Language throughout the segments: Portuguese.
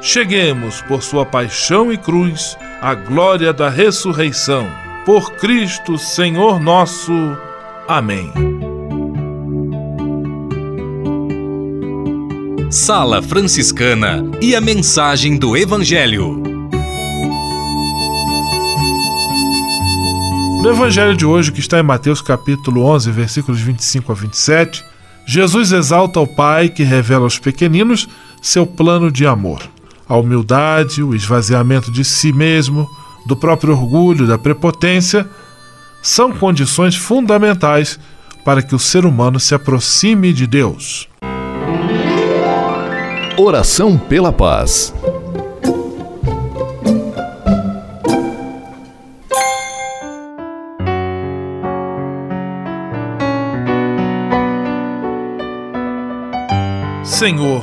cheguemos, por sua paixão e cruz, à glória da ressurreição. Por Cristo, Senhor nosso. Amém. Sala Franciscana e a mensagem do Evangelho. No Evangelho de hoje, que está em Mateus capítulo 11, versículos 25 a 27, Jesus exalta o Pai que revela aos pequeninos seu plano de amor. A humildade, o esvaziamento de si mesmo, do próprio orgulho, da prepotência, são condições fundamentais para que o ser humano se aproxime de Deus. Oração pela paz. Senhor,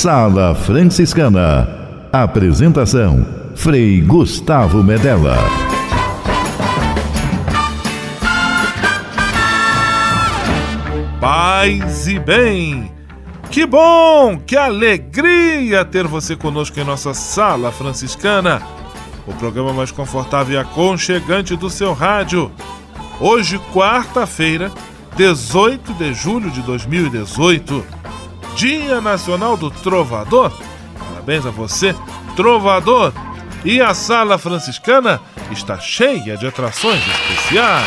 Sala Franciscana. Apresentação: Frei Gustavo Medella. Paz e bem. Que bom, que alegria ter você conosco em nossa Sala Franciscana, o programa mais confortável e aconchegante do seu rádio. Hoje, quarta-feira, 18 de julho de 2018, Dia Nacional do Trovador. Parabéns a você, Trovador! E a Sala Franciscana está cheia de atrações especiais.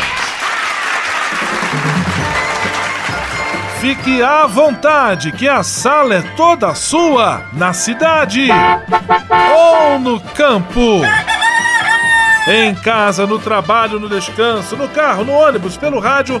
Fique à vontade, que a sala é toda sua, na cidade ou no campo. Em casa, no trabalho, no descanso, no carro, no ônibus, pelo rádio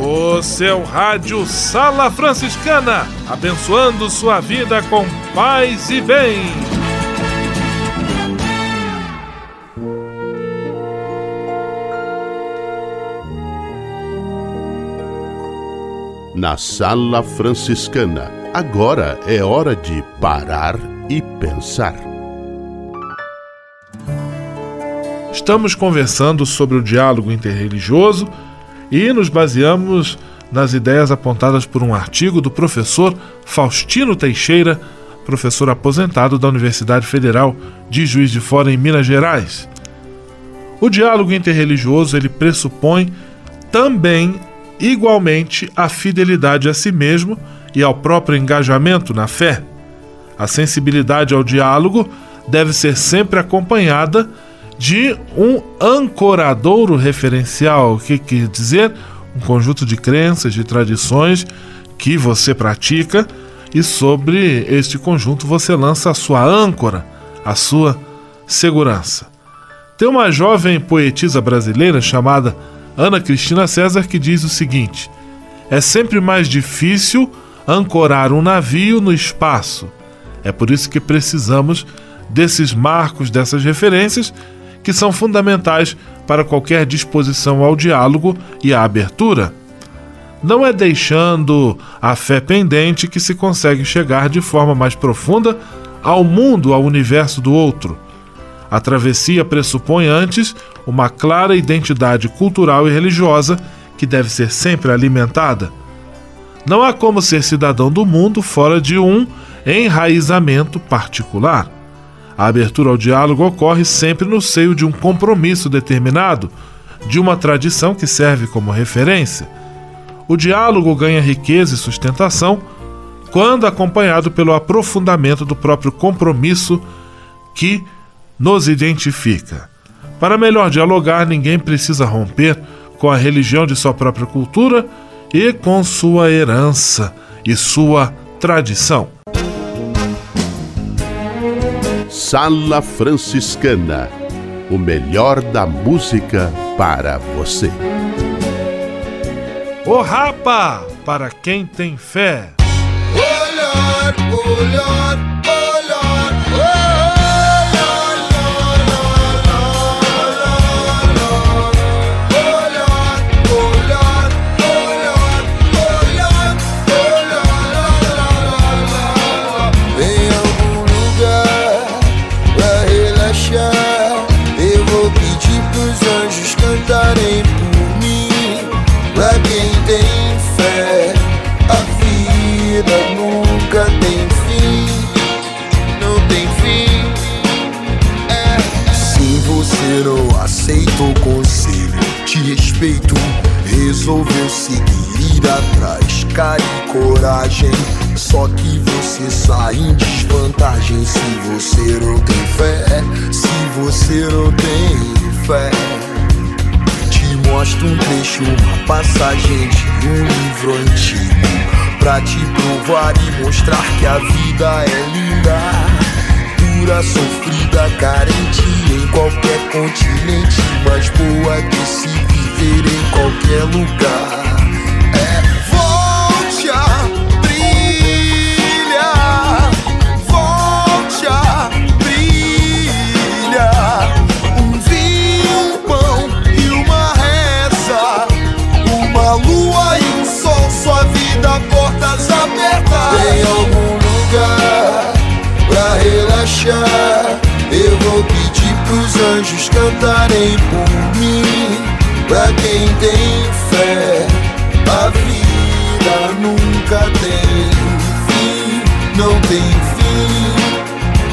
O seu rádio Sala Franciscana, abençoando sua vida com paz e bem. Na Sala Franciscana, agora é hora de parar e pensar. Estamos conversando sobre o diálogo interreligioso e nos baseamos nas ideias apontadas por um artigo do professor Faustino Teixeira, professor aposentado da Universidade Federal de Juiz de Fora em Minas Gerais. O diálogo interreligioso ele pressupõe também igualmente a fidelidade a si mesmo e ao próprio engajamento na fé. A sensibilidade ao diálogo deve ser sempre acompanhada de um ancoradouro referencial, o que quer dizer? Um conjunto de crenças, de tradições que você pratica e sobre este conjunto você lança a sua âncora, a sua segurança. Tem uma jovem poetisa brasileira chamada Ana Cristina César que diz o seguinte: É sempre mais difícil ancorar um navio no espaço. É por isso que precisamos desses marcos, dessas referências que são fundamentais para qualquer disposição ao diálogo e à abertura. Não é deixando a fé pendente que se consegue chegar de forma mais profunda ao mundo, ao universo do outro. A travessia pressupõe antes uma clara identidade cultural e religiosa que deve ser sempre alimentada. Não há como ser cidadão do mundo fora de um enraizamento particular. A abertura ao diálogo ocorre sempre no seio de um compromisso determinado, de uma tradição que serve como referência. O diálogo ganha riqueza e sustentação quando acompanhado pelo aprofundamento do próprio compromisso que nos identifica. Para melhor dialogar, ninguém precisa romper com a religião de sua própria cultura e com sua herança e sua tradição. Sala Franciscana o melhor da música para você. O Rapa, para quem tem fé. Olhar, olhar. Passagem de um livro antigo. Pra te provar e mostrar que a vida é linda. Dura, sofrida, carente em qualquer continente. Mas boa de se viver em qualquer lugar. Pros anjos cantarem por mim. Pra quem tem fé, a vida nunca tem fim, não tem fim.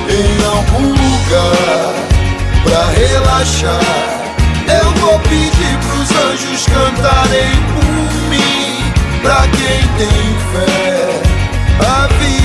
Em algum lugar pra relaxar. Eu vou pedir pros anjos cantarem por mim, pra quem tem fé. A vida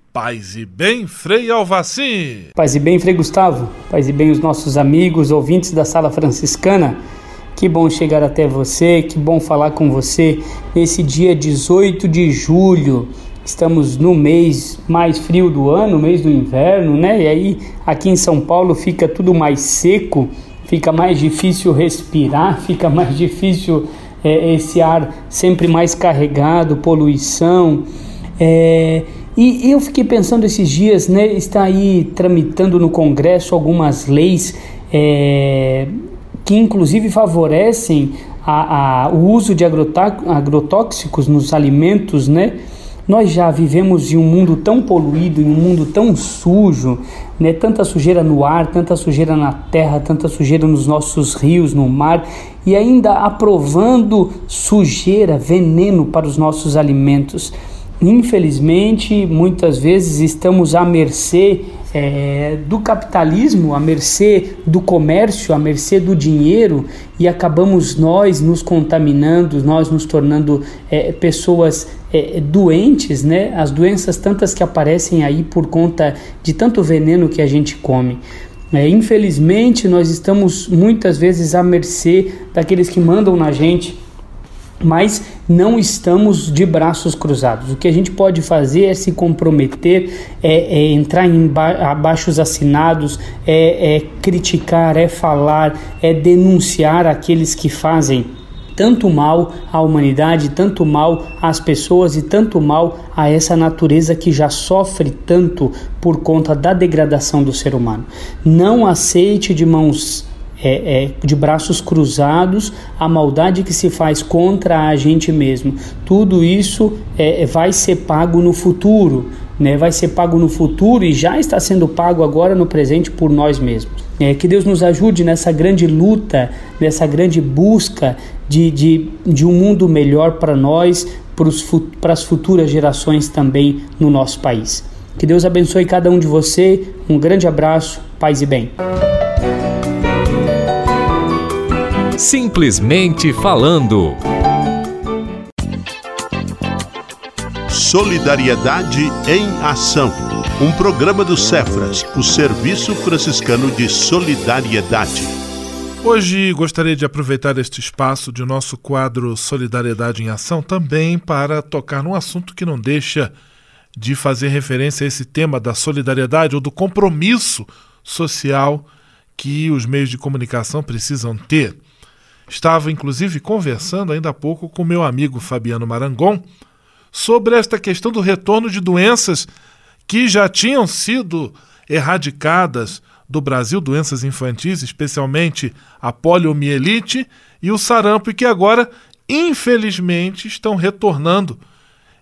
Paz e bem, Frei Alvaci. Paz e bem, Frei Gustavo. Paz e bem, os nossos amigos, ouvintes da Sala Franciscana. Que bom chegar até você, que bom falar com você nesse dia 18 de julho. Estamos no mês mais frio do ano, mês do inverno, né? E aí aqui em São Paulo fica tudo mais seco, fica mais difícil respirar, fica mais difícil é, esse ar sempre mais carregado, poluição. É, e eu fiquei pensando esses dias, né, está aí tramitando no Congresso algumas leis é, que inclusive favorecem a, a, o uso de agrotóxicos nos alimentos, né? Nós já vivemos em um mundo tão poluído, em um mundo tão sujo, né? Tanta sujeira no ar, tanta sujeira na terra, tanta sujeira nos nossos rios, no mar, e ainda aprovando sujeira, veneno para os nossos alimentos. Infelizmente, muitas vezes estamos à mercê é, do capitalismo, à mercê do comércio, à mercê do dinheiro e acabamos nós nos contaminando, nós nos tornando é, pessoas é, doentes, né? As doenças tantas que aparecem aí por conta de tanto veneno que a gente come. É, infelizmente, nós estamos muitas vezes à mercê daqueles que mandam na gente, mas não estamos de braços cruzados. O que a gente pode fazer é se comprometer, é, é entrar em abaixos assinados, é, é criticar, é falar, é denunciar aqueles que fazem tanto mal à humanidade, tanto mal às pessoas e tanto mal a essa natureza que já sofre tanto por conta da degradação do ser humano. Não aceite de mãos é, é, de braços cruzados a maldade que se faz contra a gente mesmo. Tudo isso é, é vai ser pago no futuro, né? vai ser pago no futuro e já está sendo pago agora no presente por nós mesmos. É, que Deus nos ajude nessa grande luta, nessa grande busca de, de, de um mundo melhor para nós, para as futuras gerações também no nosso país. Que Deus abençoe cada um de você. Um grande abraço, paz e bem. Simplesmente falando. Solidariedade em Ação. Um programa do Cefras, o Serviço Franciscano de Solidariedade. Hoje gostaria de aproveitar este espaço de nosso quadro Solidariedade em Ação também para tocar num assunto que não deixa de fazer referência a esse tema da solidariedade ou do compromisso social que os meios de comunicação precisam ter. Estava inclusive conversando ainda há pouco com meu amigo Fabiano Marangon sobre esta questão do retorno de doenças que já tinham sido erradicadas do Brasil, doenças infantis, especialmente a poliomielite e o sarampo, e que agora, infelizmente, estão retornando.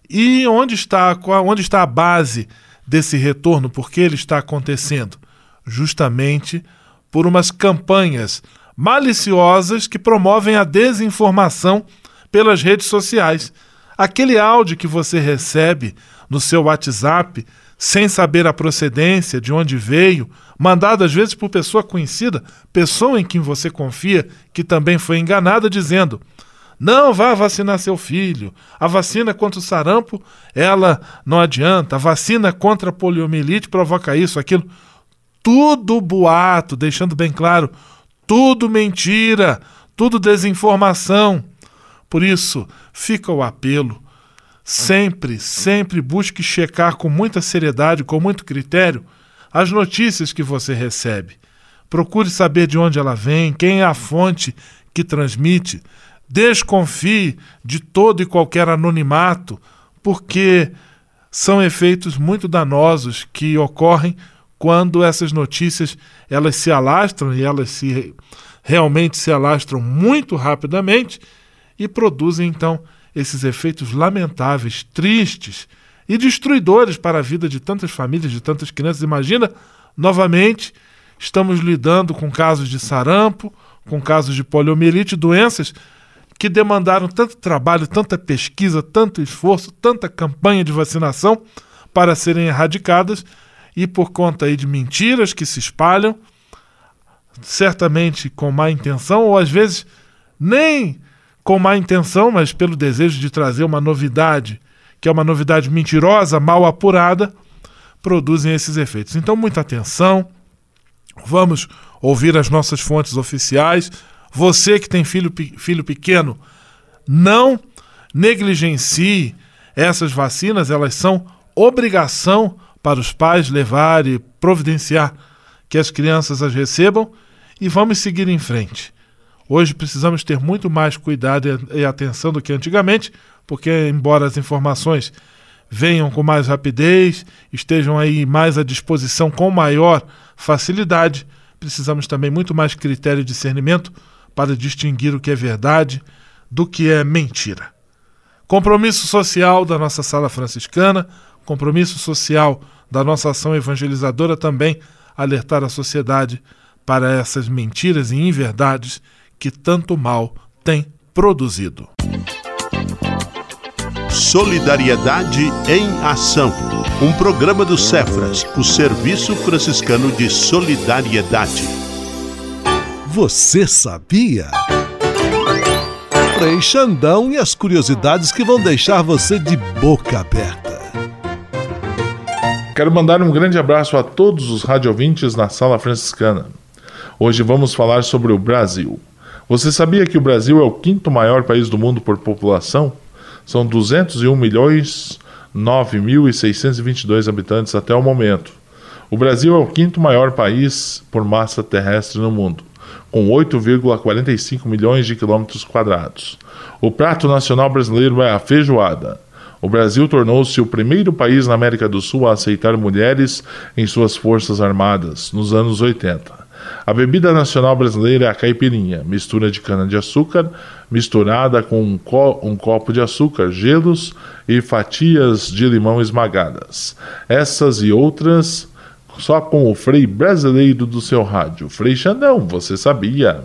E onde está, onde está a base desse retorno? Por que ele está acontecendo? Justamente por umas campanhas maliciosas que promovem a desinformação pelas redes sociais. Aquele áudio que você recebe no seu WhatsApp sem saber a procedência, de onde veio, mandado às vezes por pessoa conhecida, pessoa em quem você confia, que também foi enganada, dizendo: não vá vacinar seu filho. A vacina contra o sarampo, ela não adianta. A vacina contra a poliomielite provoca isso, aquilo. Tudo boato, deixando bem claro, tudo mentira, tudo desinformação. Por isso, fica o apelo. Sempre, sempre busque checar com muita seriedade, com muito critério, as notícias que você recebe. Procure saber de onde ela vem, quem é a fonte que transmite. Desconfie de todo e qualquer anonimato, porque são efeitos muito danosos que ocorrem quando essas notícias elas se alastram e elas se realmente se alastram muito rapidamente e produzem então esses efeitos lamentáveis, tristes e destruidores para a vida de tantas famílias, de tantas crianças. Imagina, novamente, estamos lidando com casos de sarampo, com casos de poliomielite, doenças que demandaram tanto trabalho, tanta pesquisa, tanto esforço, tanta campanha de vacinação para serem erradicadas e por conta aí de mentiras que se espalham, certamente com má intenção, ou às vezes nem com má intenção, mas pelo desejo de trazer uma novidade, que é uma novidade mentirosa, mal apurada, produzem esses efeitos. Então, muita atenção, vamos ouvir as nossas fontes oficiais. Você que tem filho, filho pequeno, não negligencie essas vacinas, elas são obrigação para os pais levar e providenciar que as crianças as recebam e vamos seguir em frente. Hoje precisamos ter muito mais cuidado e atenção do que antigamente, porque, embora as informações venham com mais rapidez, estejam aí mais à disposição com maior facilidade, precisamos também muito mais critério e discernimento para distinguir o que é verdade do que é mentira. Compromisso social da nossa sala franciscana, compromisso social da nossa ação evangelizadora também alertar a sociedade para essas mentiras e inverdades que tanto mal têm produzido. Solidariedade em Ação. Um programa do Cefras, o Serviço Franciscano de Solidariedade. Você sabia? Frei Xandão e as curiosidades que vão deixar você de boca aberta. Quero mandar um grande abraço a todos os radiovintes na Sala Franciscana. Hoje vamos falar sobre o Brasil. Você sabia que o Brasil é o quinto maior país do mundo por população? São 201 milhões 9.622 habitantes até o momento. O Brasil é o quinto maior país por massa terrestre no mundo, com 8,45 milhões de quilômetros quadrados. O prato nacional brasileiro é a feijoada. O Brasil tornou-se o primeiro país na América do Sul a aceitar mulheres em suas forças armadas nos anos 80. A bebida nacional brasileira é a caipirinha, mistura de cana-de-açúcar misturada com um, co um, copo de açúcar, gelos e fatias de limão esmagadas. Essas e outras só com o Frei brasileiro do seu rádio. Frei Xandão, você sabia?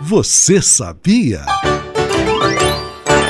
Você sabia?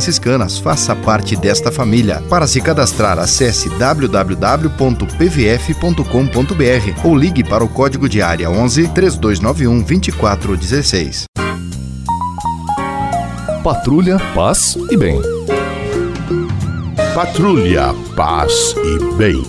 franciscanas. Faça parte desta família. Para se cadastrar, acesse www.pvf.com.br ou ligue para o código de área 11 3291 2416. Patrulha, paz e bem. Patrulha, paz e bem.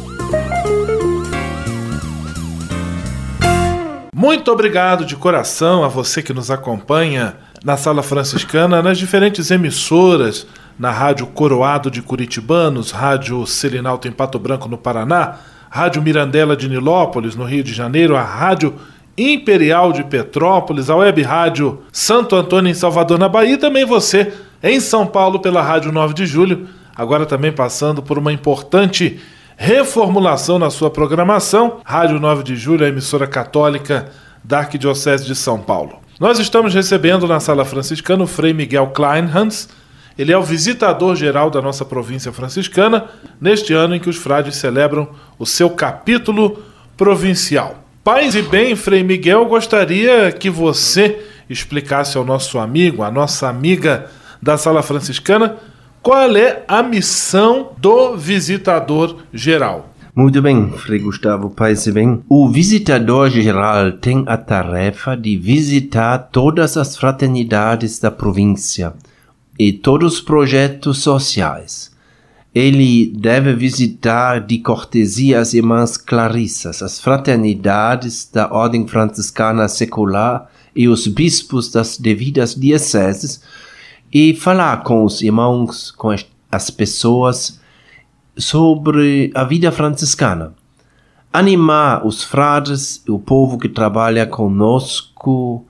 Muito obrigado de coração a você que nos acompanha na Sala Franciscana, nas diferentes emissoras, na Rádio Coroado de Curitibanos, Rádio Selinalto em Pato Branco, no Paraná, Rádio Mirandela de Nilópolis, no Rio de Janeiro, a Rádio Imperial de Petrópolis, a Web Rádio Santo Antônio em Salvador, na Bahia, e também você em São Paulo pela Rádio 9 de Julho, agora também passando por uma importante reformulação na sua programação. Rádio 9 de Julho, a emissora católica da Arquidiocese de São Paulo. Nós estamos recebendo na Sala Franciscana o Frei Miguel Kleinhans. Ele é o visitador geral da nossa província franciscana, neste ano em que os frades celebram o seu capítulo provincial. Paz e bem, Frei Miguel, gostaria que você explicasse ao nosso amigo, à nossa amiga da Sala Franciscana, qual é a missão do visitador geral. Muito bem, Frei Gustavo Paes bem. O visitador geral tem a tarefa de visitar todas as fraternidades da província e todos os projetos sociais. Ele deve visitar de cortesia as irmãs Clarissas, as fraternidades da Ordem Franciscana Secular e os bispos das devidas dioceses e falar com os irmãos, com as pessoas sobre a vida franciscana. Animar os frades e o povo que trabalha conosco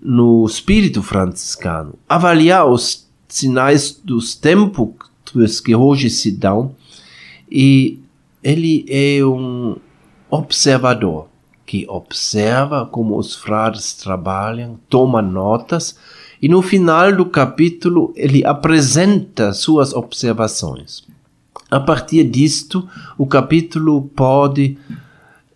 no espírito franciscano. Avaliar os sinais dos tempos que hoje se dão. E ele é um observador que observa como os frades trabalham, toma notas e no final do capítulo ele apresenta suas observações. A partir disto, o capítulo pode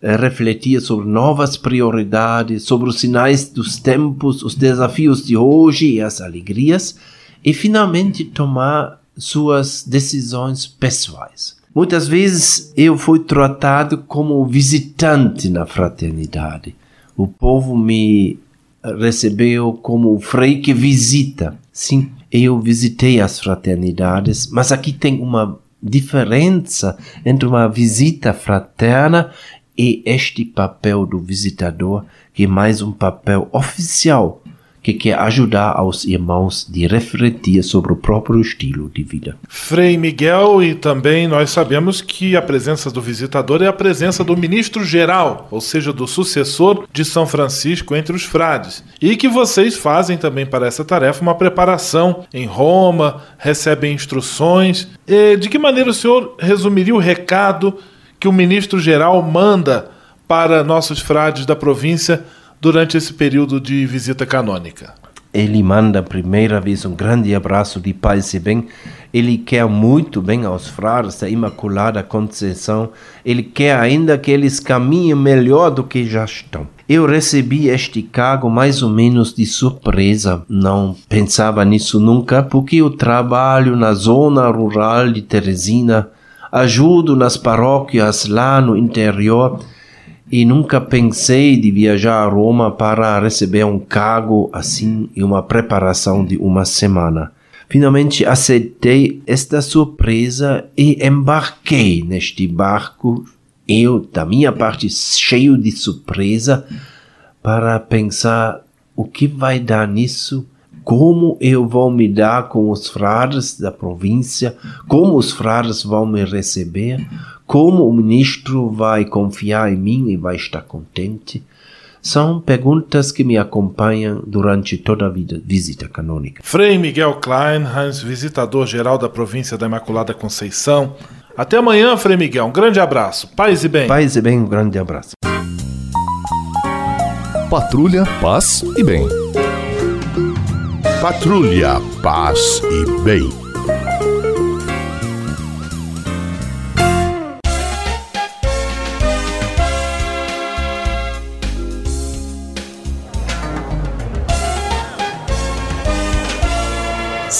eh, refletir sobre novas prioridades, sobre os sinais dos tempos, os desafios de hoje e as alegrias, e finalmente tomar suas decisões pessoais. Muitas vezes eu fui tratado como visitante na fraternidade. O povo me recebeu como o frei que visita. Sim, eu visitei as fraternidades, mas aqui tem uma diferença entre uma visita fraterna e este papel do visitador, que é mais um papel oficial que quer ajudar aos irmãos de refletir sobre o próprio estilo de vida. Frei Miguel, e também nós sabemos que a presença do visitador é a presença do ministro geral, ou seja, do sucessor de São Francisco entre os frades. E que vocês fazem também para essa tarefa uma preparação em Roma, recebem instruções. E de que maneira o senhor resumiria o recado que o ministro geral manda para nossos frades da província? Durante esse período de visita canônica? ele manda primeira vez um grande abraço de paz e bem. Ele quer muito bem aos frades da Imaculada Conceição. Ele quer ainda que eles caminhem melhor do que já estão. Eu recebi este cargo mais ou menos de surpresa. Não pensava nisso nunca, porque eu trabalho na zona rural de Teresina, ajudo nas paróquias lá no interior e nunca pensei de viajar a Roma para receber um cargo assim e uma preparação de uma semana. Finalmente aceitei esta surpresa e embarquei neste barco, eu, da minha parte, cheio de surpresa, para pensar o que vai dar nisso como eu vou me dar com os frades da província, como os frades vão me receber, como o ministro vai confiar em mim e vai estar contente. São perguntas que me acompanham durante toda a vida, visita canônica. Frei Miguel Kleinhans, visitador-geral da província da Imaculada Conceição. Até amanhã, Frei Miguel. Um grande abraço. Paz e bem. Paz e bem, um grande abraço. Patrulha, paz e bem. Patrulha, paz e bem.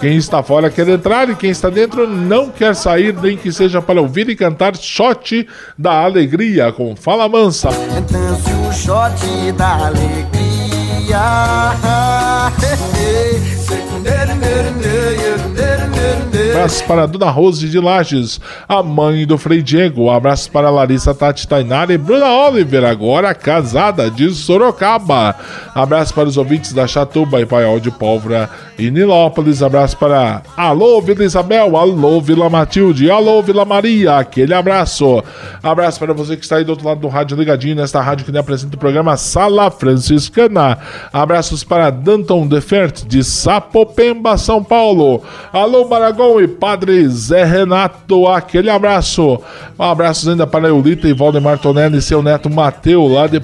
Quem está fora quer entrar e quem está dentro não quer sair, nem que seja para ouvir e cantar shot da alegria com Fala Mansa. Dance o shot da alegria. Abraços para Dona Rose de Lages, a mãe do Frei Diego. Abraços para Larissa Tati Tainara e Bruna Oliver, agora casada de Sorocaba. Abraços para os ouvintes da Chatuba e Paiol de Pólvora e Nilópolis. Abraço para Alô Vila Isabel, Alô Vila Matilde, Alô Vila Maria. Aquele abraço. Abraço para você que está aí do outro lado do rádio ligadinho, nesta rádio que apresenta o programa Sala Franciscana. Abraços para Danton Defert de Sapopemba, São Paulo. Alô Maragão e Padre Zé Renato, aquele abraço. Um abraço ainda para Eulita e Valdemar Tonelli e seu neto Mateu, lá de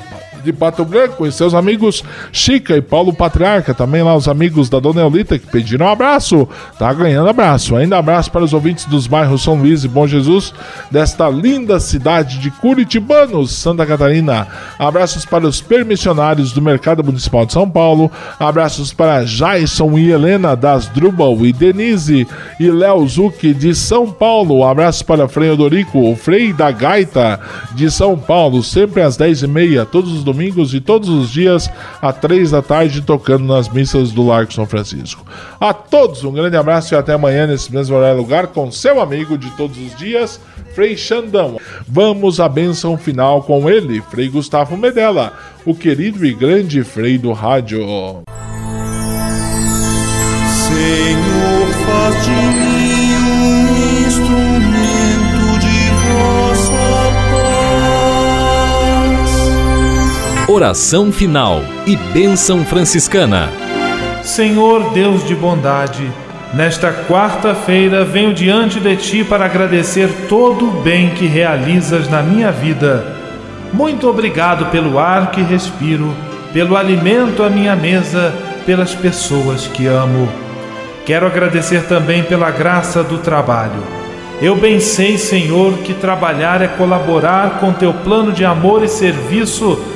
de Pato Branco e seus amigos Chica e Paulo Patriarca, também lá os amigos da Dona Eulita que pediram um abraço, tá ganhando abraço. Ainda abraço para os ouvintes dos bairros São Luís e Bom Jesus, desta linda cidade de Curitibanos, Santa Catarina. Abraços para os permissionários do Mercado Municipal de São Paulo, abraços para Jason e Helena das Drubal e Denise e Léo Zucchi de São Paulo. Abraços para Frei Odorico, o Frei da Gaita de São Paulo, sempre às 10h30, todos os domingos domingos e todos os dias às três da tarde, tocando nas missas do Largo São Francisco. A todos um grande abraço e até amanhã nesse mesmo horário lugar com seu amigo de todos os dias, Frei Xandão. Vamos à bênção final com ele, Frei Gustavo Medella, o querido e grande Frei do rádio. Senhor, faz de mim Oração final e bênção franciscana. Senhor Deus de bondade, nesta quarta-feira venho diante de ti para agradecer todo o bem que realizas na minha vida. Muito obrigado pelo ar que respiro, pelo alimento à minha mesa, pelas pessoas que amo. Quero agradecer também pela graça do trabalho. Eu bem sei, Senhor, que trabalhar é colaborar com teu plano de amor e serviço